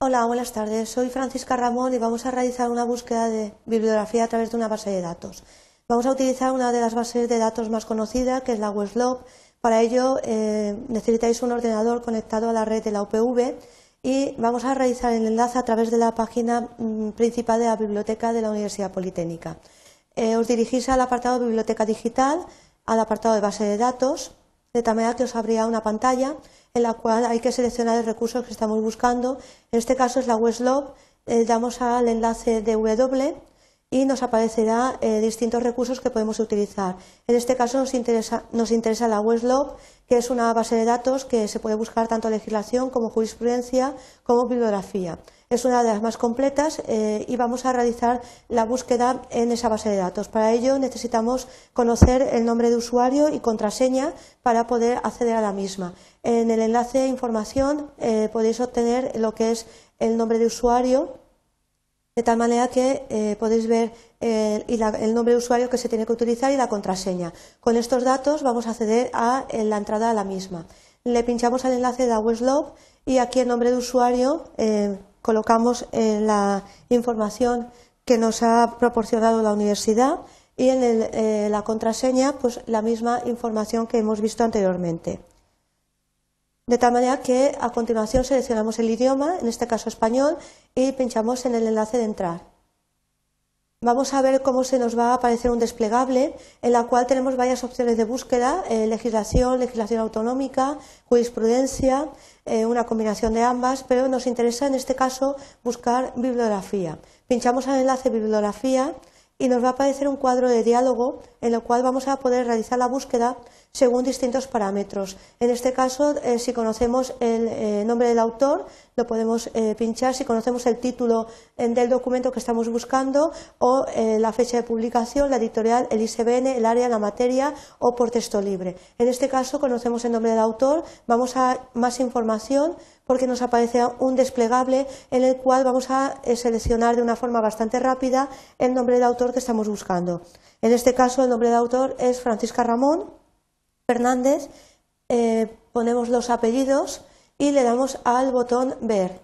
Hola, buenas tardes. Soy Francisca Ramón y vamos a realizar una búsqueda de bibliografía a través de una base de datos. Vamos a utilizar una de las bases de datos más conocidas, que es la Westlob. Para ello eh, necesitáis un ordenador conectado a la red de la UPV y vamos a realizar el enlace a través de la página mm, principal de la biblioteca de la Universidad Politécnica. Eh, os dirigís al apartado Biblioteca Digital, al apartado de base de datos, de tal manera que os abrirá una pantalla en la cual hay que seleccionar el recurso que estamos buscando. En este caso es la Westlob. Eh, damos al enlace de W y nos aparecerá eh, distintos recursos que podemos utilizar. En este caso nos interesa, nos interesa la Westlob, que es una base de datos que se puede buscar tanto legislación como jurisprudencia como bibliografía. Es una de las más completas eh, y vamos a realizar la búsqueda en esa base de datos. Para ello necesitamos conocer el nombre de usuario y contraseña para poder acceder a la misma. En el enlace de información eh, podéis obtener lo que es el nombre de usuario, de tal manera que eh, podéis ver eh, el nombre de usuario que se tiene que utilizar y la contraseña. Con estos datos vamos a acceder a la entrada a la misma. Le pinchamos al enlace de Westlob y aquí el nombre de usuario eh, colocamos la información que nos ha proporcionado la universidad y en la contraseña pues la misma información que hemos visto anteriormente. De tal manera que a continuación seleccionamos el idioma, en este caso español, y pinchamos en el enlace de entrar. Vamos a ver cómo se nos va a aparecer un desplegable en la cual tenemos varias opciones de búsqueda, eh, legislación, legislación autonómica, jurisprudencia, eh, una combinación de ambas, pero nos interesa en este caso buscar bibliografía. Pinchamos el enlace bibliografía y nos va a aparecer un cuadro de diálogo en el cual vamos a poder realizar la búsqueda según distintos parámetros. En este caso, eh, si conocemos el eh, nombre del autor, lo podemos eh, pinchar si conocemos el título del documento que estamos buscando o la fecha de publicación, la editorial, el ISBN, el área, la materia o por texto libre. En este caso, conocemos el nombre del autor, vamos a más información porque nos aparece un desplegable en el cual vamos a seleccionar de una forma bastante rápida el nombre del autor que estamos buscando. En este caso, el nombre del autor es Francisca Ramón Fernández. Eh, ponemos los apellidos y le damos al botón Ver.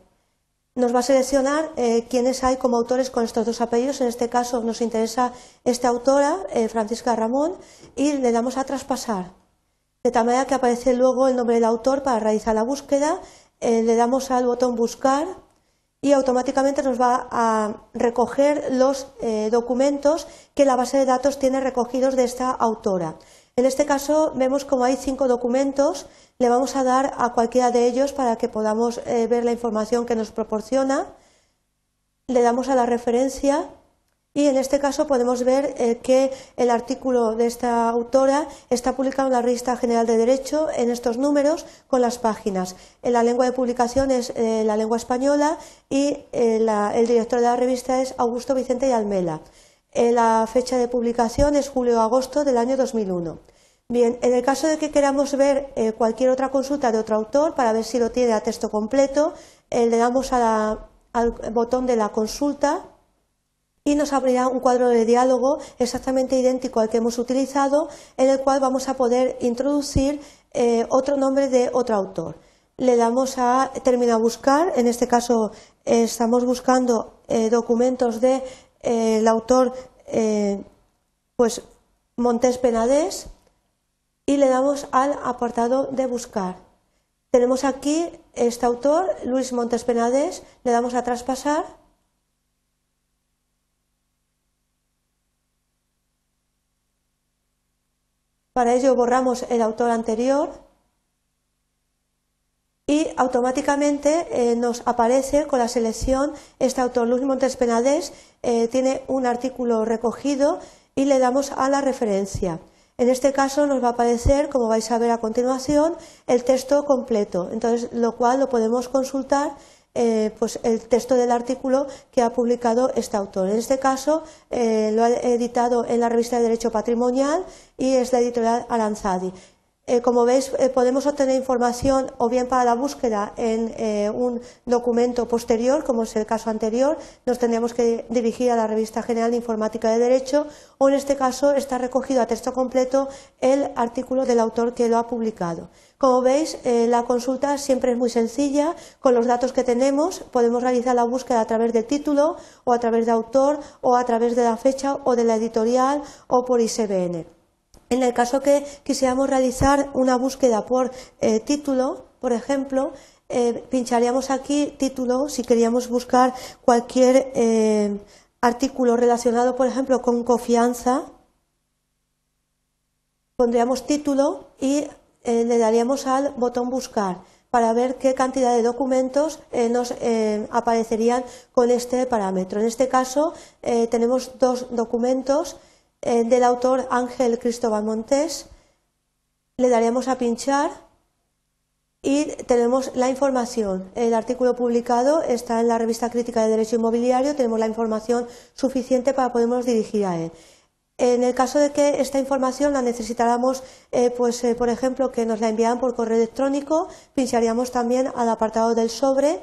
Nos va a seleccionar eh, quiénes hay como autores con estos dos apellidos. En este caso nos interesa esta autora, Francisca Ramón, y le damos a traspasar. De tal manera que aparece luego el nombre del autor para realizar la búsqueda eh, le damos al botón buscar y automáticamente nos va a recoger los eh, documentos que la base de datos tiene recogidos de esta autora. En este caso vemos como hay cinco documentos, le vamos a dar a cualquiera de ellos para que podamos eh, ver la información que nos proporciona. Le damos a la referencia y en este caso podemos ver eh, que el artículo de esta autora está publicado en la Revista General de Derecho en estos números con las páginas. La lengua de publicación es eh, la lengua española y el director de la revista es Augusto Vicente y Almela. La fecha de publicación es julio-agosto del año 2001. Bien, en el caso de que queramos ver cualquier otra consulta de otro autor para ver si lo tiene a texto completo, le damos al botón de la consulta y nos abrirá un cuadro de diálogo exactamente idéntico al que hemos utilizado, en el cual vamos a poder introducir eh, otro nombre de otro autor. Le damos a terminar buscar, en este caso eh, estamos buscando eh, documentos del de, autor pues Montes Penades y le damos al apartado de buscar. Tenemos aquí este autor, Luis Montes Penades, le damos a traspasar Para ello borramos el autor anterior y automáticamente eh, nos aparece con la selección este autor Luis Montes Penades eh, tiene un artículo recogido y le damos a la referencia. En este caso nos va a aparecer, como vais a ver a continuación, el texto completo, entonces lo cual lo podemos consultar eh, pues el texto del artículo que ha publicado este autor. En este caso lo ha editado en la revista de Derecho Patrimonial y es la editorial Aranzadi. Eh, como veis, eh, podemos obtener información o bien para la búsqueda en eh, un documento posterior, como es el caso anterior, nos tendríamos que dirigir a la Revista General de Informática de Derecho, o en este caso está recogido a texto completo el artículo del autor que lo ha publicado. Como veis, la consulta siempre es muy sencilla. Con los datos que tenemos podemos realizar la búsqueda a través del título o a través de autor o a través de la fecha o de la editorial o por ISBN. En el caso que quisiéramos realizar una búsqueda por eh, título, por ejemplo, eh, pincharíamos aquí título si queríamos buscar cualquier eh, artículo relacionado, por ejemplo, con confianza. Pondríamos título y le daríamos al botón buscar para ver qué cantidad de documentos nos aparecerían con este parámetro. En este caso tenemos dos documentos eh, del autor Ángel Cristóbal Montés. Le daríamos a pinchar y tenemos la información. El artículo publicado está en la revista crítica de Derecho Inmobiliario. Tenemos la información suficiente para podernos dirigir a él. En el caso de que esta información la necesitáramos, eh, pues, eh, por ejemplo, que nos la enviaran por correo electrónico, pincharíamos también al apartado del sobre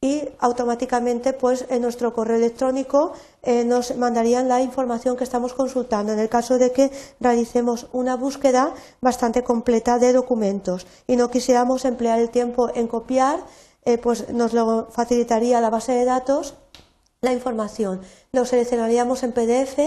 y automáticamente pues en nuestro correo electrónico eh, nos mandarían la información que estamos consultando en el caso de que realicemos una búsqueda bastante completa de documentos. Y no quisiéramos emplear el tiempo en copiar eh, pues nos lo facilitaría la base de datos la información. Lo seleccionaríamos en PDF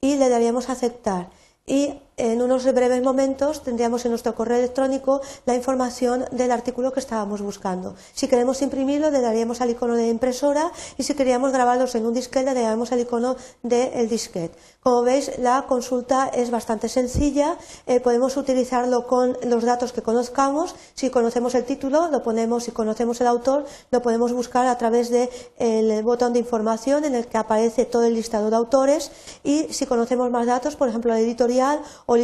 y le daríamos a aceptar. Y en unos breves momentos tendríamos en nuestro correo electrónico la información del artículo que estábamos buscando. Si queremos imprimirlo, le daríamos al icono de impresora y si queríamos grabarlos en un disquete, le daríamos al icono del disquete. Como veis, la consulta es bastante sencilla. Eh, podemos utilizarlo con los datos que conozcamos. Si conocemos el título, lo ponemos. Si conocemos el autor, lo podemos buscar a través del botón de información en el que aparece todo el listado de autores. Y si conocemos más datos, por ejemplo, la editorial o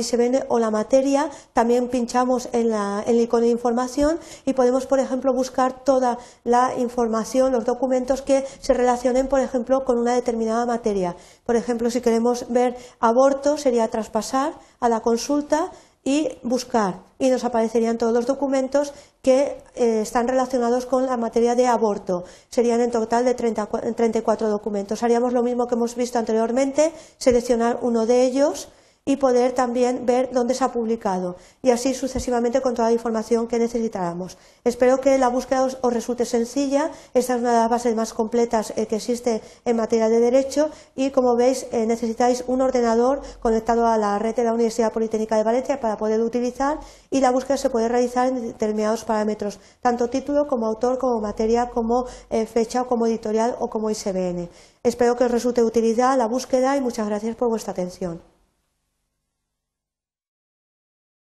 o la materia, también pinchamos en, el icono de información y podemos, por ejemplo, buscar toda la información, los documentos que se relacionen, por ejemplo, con una determinada materia. Por ejemplo, si queremos ver aborto, sería traspasar a la consulta y buscar y nos aparecerían todos los documentos que eh, están relacionados con la materia de aborto. Serían en total de 34 documentos. Haríamos lo mismo que hemos visto anteriormente, seleccionar uno de ellos y poder también ver dónde se ha publicado y así sucesivamente con toda la información que necesitáramos. Espero que la búsqueda os, resulte sencilla. Esta es una de las bases más completas eh, que existe en materia de derecho y como veis eh, necesitáis un ordenador conectado a la red de la Universidad Politécnica de Valencia para poder utilizar y la búsqueda se puede realizar en determinados parámetros, tanto título como autor, como materia, como eh, fecha, como editorial o como ISBN. Espero que os resulte de utilidad la búsqueda y muchas gracias por vuestra atención.